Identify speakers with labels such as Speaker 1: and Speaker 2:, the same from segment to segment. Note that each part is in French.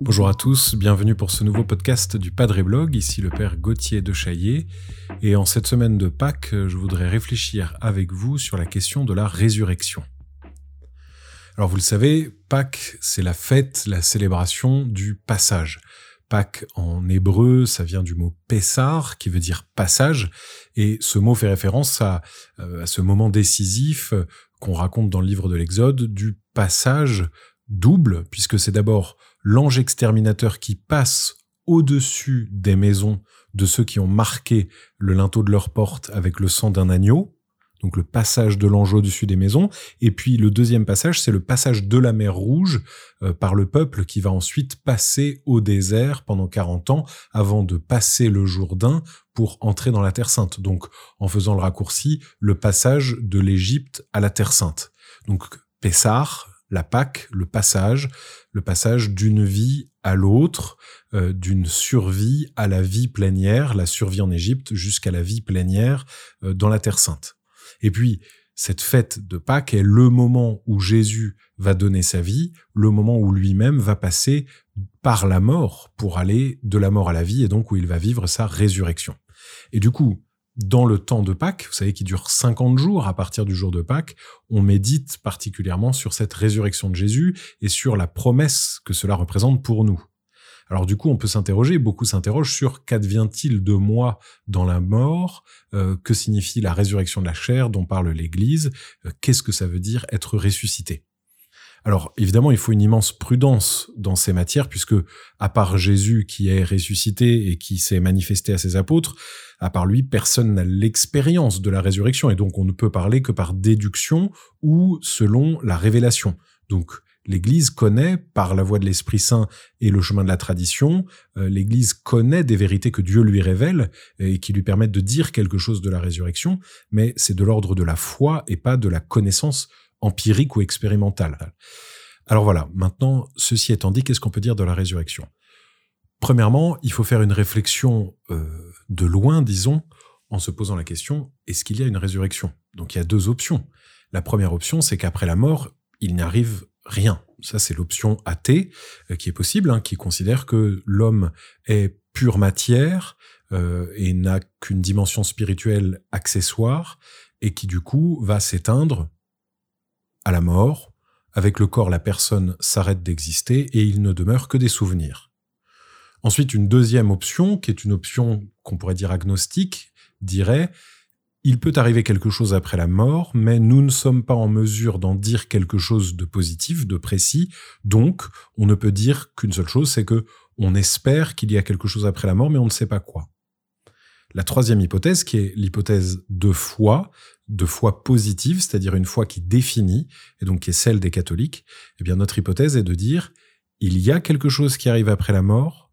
Speaker 1: Bonjour à tous, bienvenue pour ce nouveau podcast du Padre Blog, ici le père Gauthier de Chaillet. Et en cette semaine de Pâques, je voudrais réfléchir avec vous sur la question de la résurrection. Alors vous le savez, Pâques, c'est la fête, la célébration du passage. Pâques en hébreu, ça vient du mot Pessar, qui veut dire passage, et ce mot fait référence à, euh, à ce moment décisif euh, qu'on raconte dans le livre de l'Exode, du passage double, puisque c'est d'abord l'ange exterminateur qui passe au-dessus des maisons de ceux qui ont marqué le linteau de leur porte avec le sang d'un agneau, donc le passage de l'ange au-dessus des maisons, et puis le deuxième passage, c'est le passage de la mer Rouge euh, par le peuple qui va ensuite passer au désert pendant 40 ans avant de passer le Jourdain pour entrer dans la Terre Sainte. Donc en faisant le raccourci, le passage de l'Égypte à la Terre Sainte. Donc Pessar, la Pâque, le passage, le passage d'une vie à l'autre, euh, d'une survie à la vie plénière, la survie en Égypte jusqu'à la vie plénière euh, dans la Terre Sainte. Et puis, cette fête de Pâques est le moment où Jésus va donner sa vie, le moment où lui-même va passer par la mort pour aller de la mort à la vie et donc où il va vivre sa résurrection. Et du coup, dans le temps de Pâques, vous savez qu'il dure 50 jours à partir du jour de Pâques, on médite particulièrement sur cette résurrection de Jésus et sur la promesse que cela représente pour nous. Alors du coup, on peut s'interroger, beaucoup s'interrogent sur qu'advient-il de moi dans la mort, euh, que signifie la résurrection de la chair dont parle l'Église, euh, qu'est-ce que ça veut dire être ressuscité? Alors évidemment, il faut une immense prudence dans ces matières, puisque à part Jésus qui est ressuscité et qui s'est manifesté à ses apôtres, à part lui, personne n'a l'expérience de la résurrection, et donc on ne peut parler que par déduction ou selon la révélation. Donc L'Église connaît, par la voie de l'Esprit Saint et le chemin de la tradition, euh, l'Église connaît des vérités que Dieu lui révèle et qui lui permettent de dire quelque chose de la résurrection, mais c'est de l'ordre de la foi et pas de la connaissance empirique ou expérimentale. Alors voilà, maintenant, ceci étant dit, qu'est-ce qu'on peut dire de la résurrection? Premièrement, il faut faire une réflexion euh, de loin, disons, en se posant la question, est-ce qu'il y a une résurrection? Donc il y a deux options. La première option, c'est qu'après la mort, il n'y arrive rien. Ça, c'est l'option athée euh, qui est possible, hein, qui considère que l'homme est pure matière euh, et n'a qu'une dimension spirituelle accessoire et qui du coup va s'éteindre à la mort. Avec le corps, la personne s'arrête d'exister et il ne demeure que des souvenirs. Ensuite, une deuxième option, qui est une option qu'on pourrait dire agnostique, dirait il peut arriver quelque chose après la mort, mais nous ne sommes pas en mesure d'en dire quelque chose de positif, de précis. Donc, on ne peut dire qu'une seule chose, c'est que on espère qu'il y a quelque chose après la mort, mais on ne sait pas quoi. La troisième hypothèse, qui est l'hypothèse de foi, de foi positive, c'est-à-dire une foi qui définit, et donc qui est celle des catholiques, eh bien notre hypothèse est de dire il y a quelque chose qui arrive après la mort,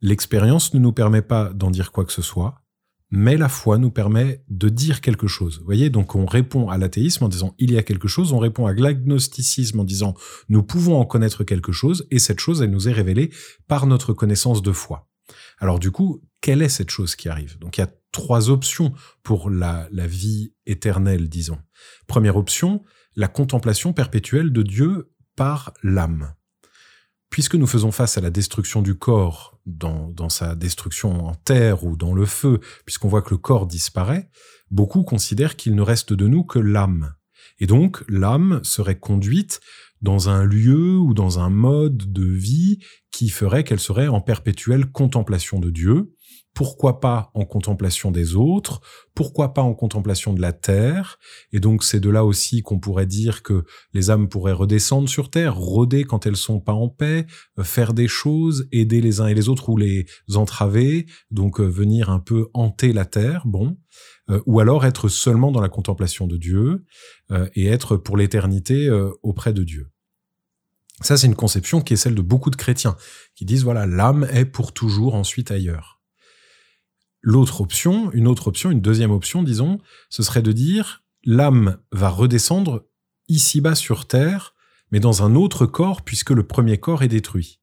Speaker 1: l'expérience ne nous permet pas d'en dire quoi que ce soit, mais la foi nous permet de dire quelque chose. Vous voyez, donc on répond à l'athéisme en disant il y a quelque chose, on répond à l'agnosticisme en disant nous pouvons en connaître quelque chose, et cette chose, elle nous est révélée par notre connaissance de foi. Alors du coup, quelle est cette chose qui arrive? Donc il y a trois options pour la, la vie éternelle, disons. Première option, la contemplation perpétuelle de Dieu par l'âme. Puisque nous faisons face à la destruction du corps dans, sa destruction en terre ou dans le feu, puisqu'on voit que le corps disparaît, beaucoup considèrent qu'il ne reste de nous que l'âme. Et donc l'âme serait conduite dans un lieu ou dans un mode de vie ferait qu'elle serait en perpétuelle contemplation de Dieu, pourquoi pas en contemplation des autres, pourquoi pas en contemplation de la terre, et donc c'est de là aussi qu'on pourrait dire que les âmes pourraient redescendre sur terre, rôder quand elles sont pas en paix, euh, faire des choses, aider les uns et les autres ou les entraver, donc euh, venir un peu hanter la terre, bon, euh, ou alors être seulement dans la contemplation de Dieu et être pour l'éternité auprès de Dieu. Ça, c'est une conception qui est celle de beaucoup de chrétiens, qui disent, voilà, l'âme est pour toujours ensuite ailleurs. L'autre option, une autre option, une deuxième option, disons, ce serait de dire l'âme va redescendre ici-bas sur Terre, mais dans un autre corps puisque le premier corps est détruit.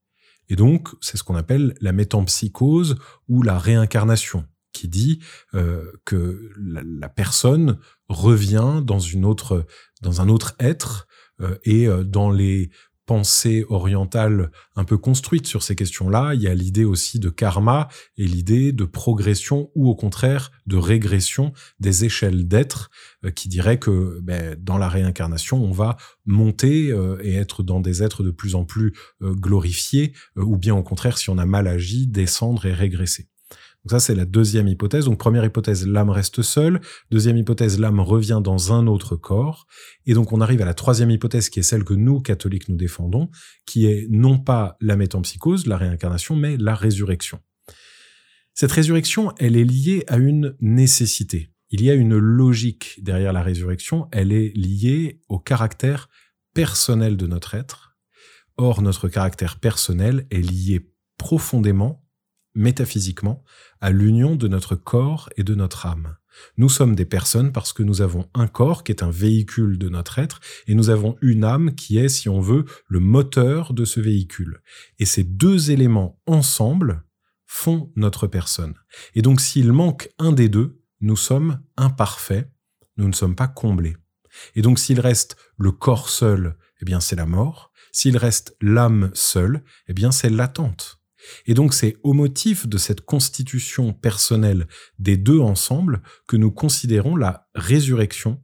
Speaker 1: Et donc, c'est ce qu'on appelle la métampsychose ou la réincarnation, qui dit euh, que la, personne revient dans une autre, un autre être euh, et euh, dans les pensée orientale un peu construite sur ces questions-là. Il y a l'idée aussi de karma et l'idée de progression ou au contraire de régression des échelles d'être euh, qui dirait que ben, dans la réincarnation, on va monter euh, et être dans des êtres de plus en plus euh, glorifiés ou bien au contraire, si on a mal agi, descendre et régresser. Donc ça, c'est la deuxième hypothèse. Donc première hypothèse, l'âme reste seule. Deuxième hypothèse, l'âme revient dans un autre corps. Et donc on arrive à la troisième hypothèse, qui est celle que nous, catholiques, nous défendons, qui est non pas la métempsychose, la réincarnation, mais la résurrection. Cette résurrection, elle est liée à une nécessité. Il y a une logique derrière la résurrection, elle est liée au caractère personnel de notre être. Or, notre caractère personnel est lié profondément métaphysiquement à l'union de notre corps et de notre âme. Nous sommes des personnes parce que nous avons un corps qui est un véhicule de notre être et nous avons une âme qui est, si on veut, le moteur de ce véhicule. Et ces deux éléments ensemble font notre personne. Et donc s'il manque un des deux, nous sommes imparfaits, nous ne sommes pas comblés. Et donc s'il reste le corps seul, eh bien c'est la mort. S'il reste l'âme seule, eh bien c'est l'attente. Et donc c'est au motif de cette constitution personnelle des deux ensemble que nous considérons la résurrection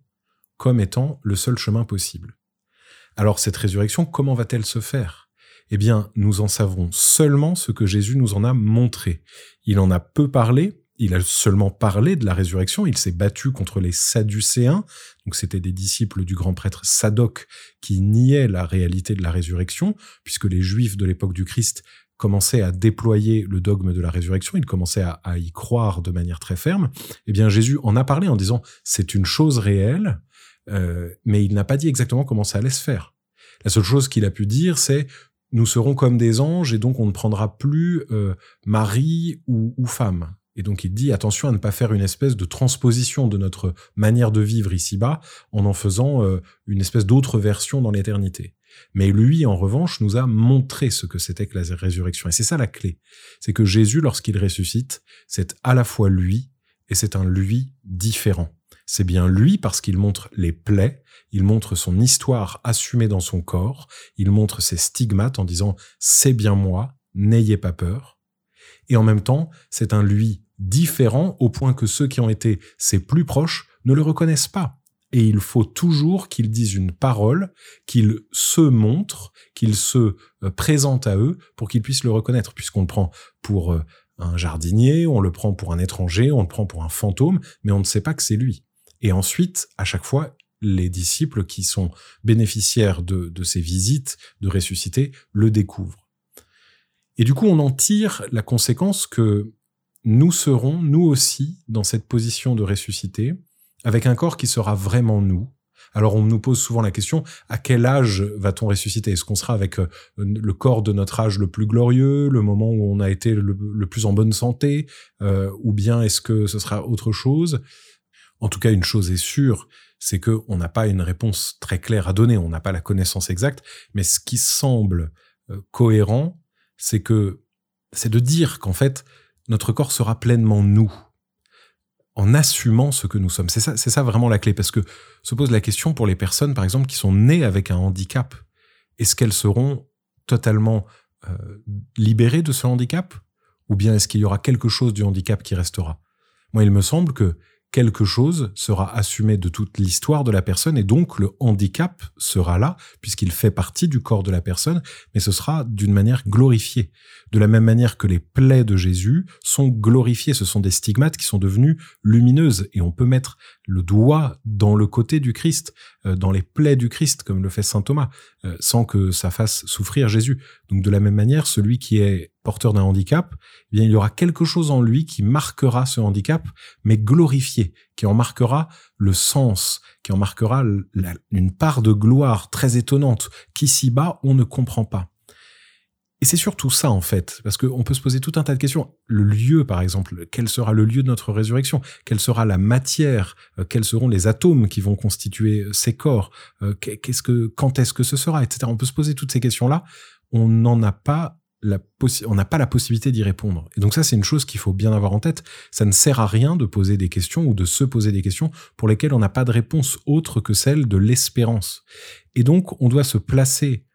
Speaker 1: comme étant le seul chemin possible. Alors cette résurrection, comment va-t-elle se faire? Eh bien, nous en savons seulement ce que Jésus nous en a montré. Il en a peu parlé, il a seulement parlé de la résurrection, il s'est battu contre les Sadducéens, donc c'était des disciples du grand prêtre Sadoc qui niaient la réalité de la résurrection, puisque les Juifs de l'époque du Christ commençait à déployer le dogme de la résurrection, il commençait à, y croire de manière très ferme, eh bien Jésus en a parlé en disant c'est une chose réelle, euh, mais il n'a pas dit exactement comment ça allait se faire. La seule chose qu'il a pu dire, c'est nous serons comme des anges et donc on ne prendra plus euh, mari ou, femme. Et donc il dit attention à ne pas faire une espèce de transposition de notre manière de vivre ici-bas en en faisant euh, une espèce d'autre version dans l'éternité. Mais lui, en revanche, nous a montré ce que c'était que la résurrection. Et c'est ça la clé. C'est que Jésus, lorsqu'il ressuscite, c'est à la fois lui et c'est un lui différent. C'est bien lui parce qu'il montre les plaies, il montre son histoire assumée dans son corps, il montre ses stigmates en disant c'est bien moi, n'ayez pas peur. Et en même temps, c'est un lui différent au point que ceux qui ont été ses plus proches ne le reconnaissent pas et il faut toujours qu'il dise une parole, qu'il se montre, qu'il se euh, présente à eux pour qu'ils puissent le reconnaître, puisqu'on le prend pour euh, un jardinier, on le prend pour un étranger, on le prend pour un fantôme, mais on ne sait pas que c'est lui. Et ensuite, à chaque fois, les disciples qui sont bénéficiaires de ces visites de ressuscité le découvrent. Et du coup, on en tire la conséquence que nous serons, nous aussi, dans cette position de ressuscité, avec un corps qui sera vraiment nous. Alors on nous pose souvent la question, à quel âge va-t-on ressusciter? Est-ce qu'on sera avec euh, le corps de notre âge le plus glorieux, le moment où on a été le, plus en bonne santé, euh, ou bien est-ce que ce sera autre chose? En tout cas, une chose est sûre, c'est que on n'a pas une réponse très claire à donner, on n'a pas la connaissance exacte, mais ce qui semble euh, cohérent, c'est que c'est de dire qu'en fait, notre corps sera pleinement nous en assumant ce que nous sommes. C'est ça, ça vraiment la clé, parce que se pose la question pour les personnes, par exemple, qui sont nées avec un handicap. Est-ce qu'elles seront totalement euh, libérées de ce handicap, ou bien est-ce qu'il y aura quelque chose du handicap qui restera? Moi, il me semble que quelque chose sera assumé de toute l'histoire de la personne et donc le handicap sera là puisqu'il fait partie du corps de la personne, mais ce sera d'une manière glorifiée. De la même manière que les plaies de Jésus sont glorifiées, ce sont des stigmates qui sont devenus lumineuses et on peut mettre le doigt dans le côté du Christ, euh, dans les plaies du Christ comme le fait saint Thomas, euh, sans que ça fasse souffrir Jésus. Donc de la même manière, celui qui est porteur d'un handicap, eh bien il y aura quelque chose en lui qui marquera ce handicap, mais glorifié, qui en marquera le sens, qui en marquera une part de gloire très étonnante qu'ici-bas on ne comprend pas. Et c'est surtout ça en fait, parce qu'on peut se poser tout un tas de questions. Le lieu, par exemple, quel sera le lieu de notre résurrection? Quelle sera la matière? Euh, Quels seront les atomes qui vont constituer ces corps? Euh, Qu'est-ce que, quand est-ce que ce sera? Etc. On peut se poser toutes ces questions-là. On n'en a pas on n'a pas la possibilité d'y répondre. Et donc ça, c'est une chose qu'il faut bien avoir en tête. Ça ne sert à rien de poser des questions ou de se poser des questions pour lesquelles on n'a pas de réponse autre que celle de l'espérance. Et donc, on doit se placer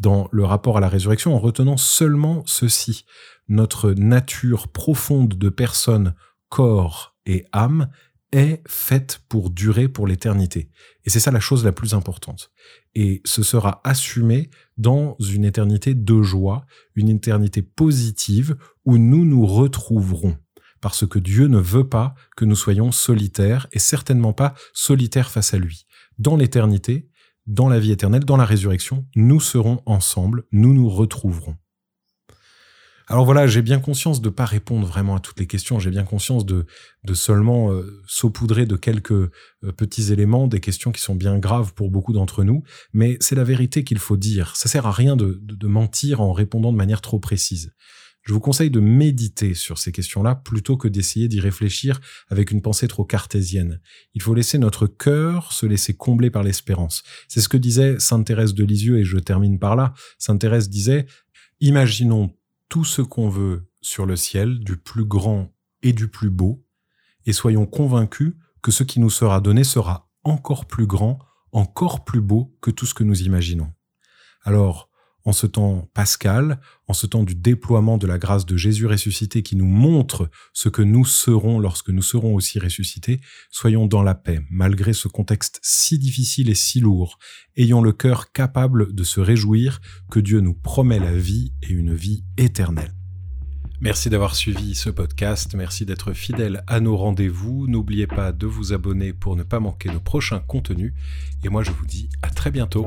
Speaker 1: dans le rapport à la résurrection en retenant seulement ceci. Notre nature profonde de personne, corps et âme est faite pour durer pour l'éternité. Et c'est ça la chose la plus importante. Et ce sera assumé dans une éternité de joie, une éternité positive où nous nous retrouverons. Parce que Dieu ne veut pas que nous soyons solitaires et certainement pas solitaires face à lui. Dans l'éternité, dans la vie éternelle, dans la résurrection, nous serons ensemble, nous nous retrouverons. Alors voilà, j'ai bien conscience de ne pas répondre vraiment à toutes les questions, j'ai bien conscience de, de seulement euh, saupoudrer de quelques euh, petits éléments, des questions qui sont bien graves pour beaucoup d'entre nous, mais c'est la vérité qu'il faut dire. Ça sert à rien de, de mentir en répondant de manière trop précise. Je vous conseille de méditer sur ces questions-là plutôt que d'essayer d'y réfléchir avec une pensée trop cartésienne. Il faut laisser notre cœur se laisser combler par l'espérance. C'est ce que disait Sainte Thérèse de Lisieux et je termine par là. Sainte Thérèse disait Imaginons tout ce qu'on veut sur le ciel, du plus grand et du plus beau, et soyons convaincus que ce qui nous sera donné sera encore plus grand, encore plus beau que tout ce que nous imaginons. Alors, en ce temps pascal, en ce temps du déploiement de la grâce de Jésus ressuscité qui nous montre ce que nous serons lorsque nous serons aussi ressuscités, soyons dans la paix, malgré ce contexte si difficile et si lourd, ayons le cœur capable de se réjouir que Dieu nous promet la vie et une vie éternelle. Merci d'avoir suivi ce podcast, merci d'être fidèle à nos rendez-vous, n'oubliez pas de vous abonner pour ne pas manquer nos prochains contenus, et moi je vous dis à très bientôt.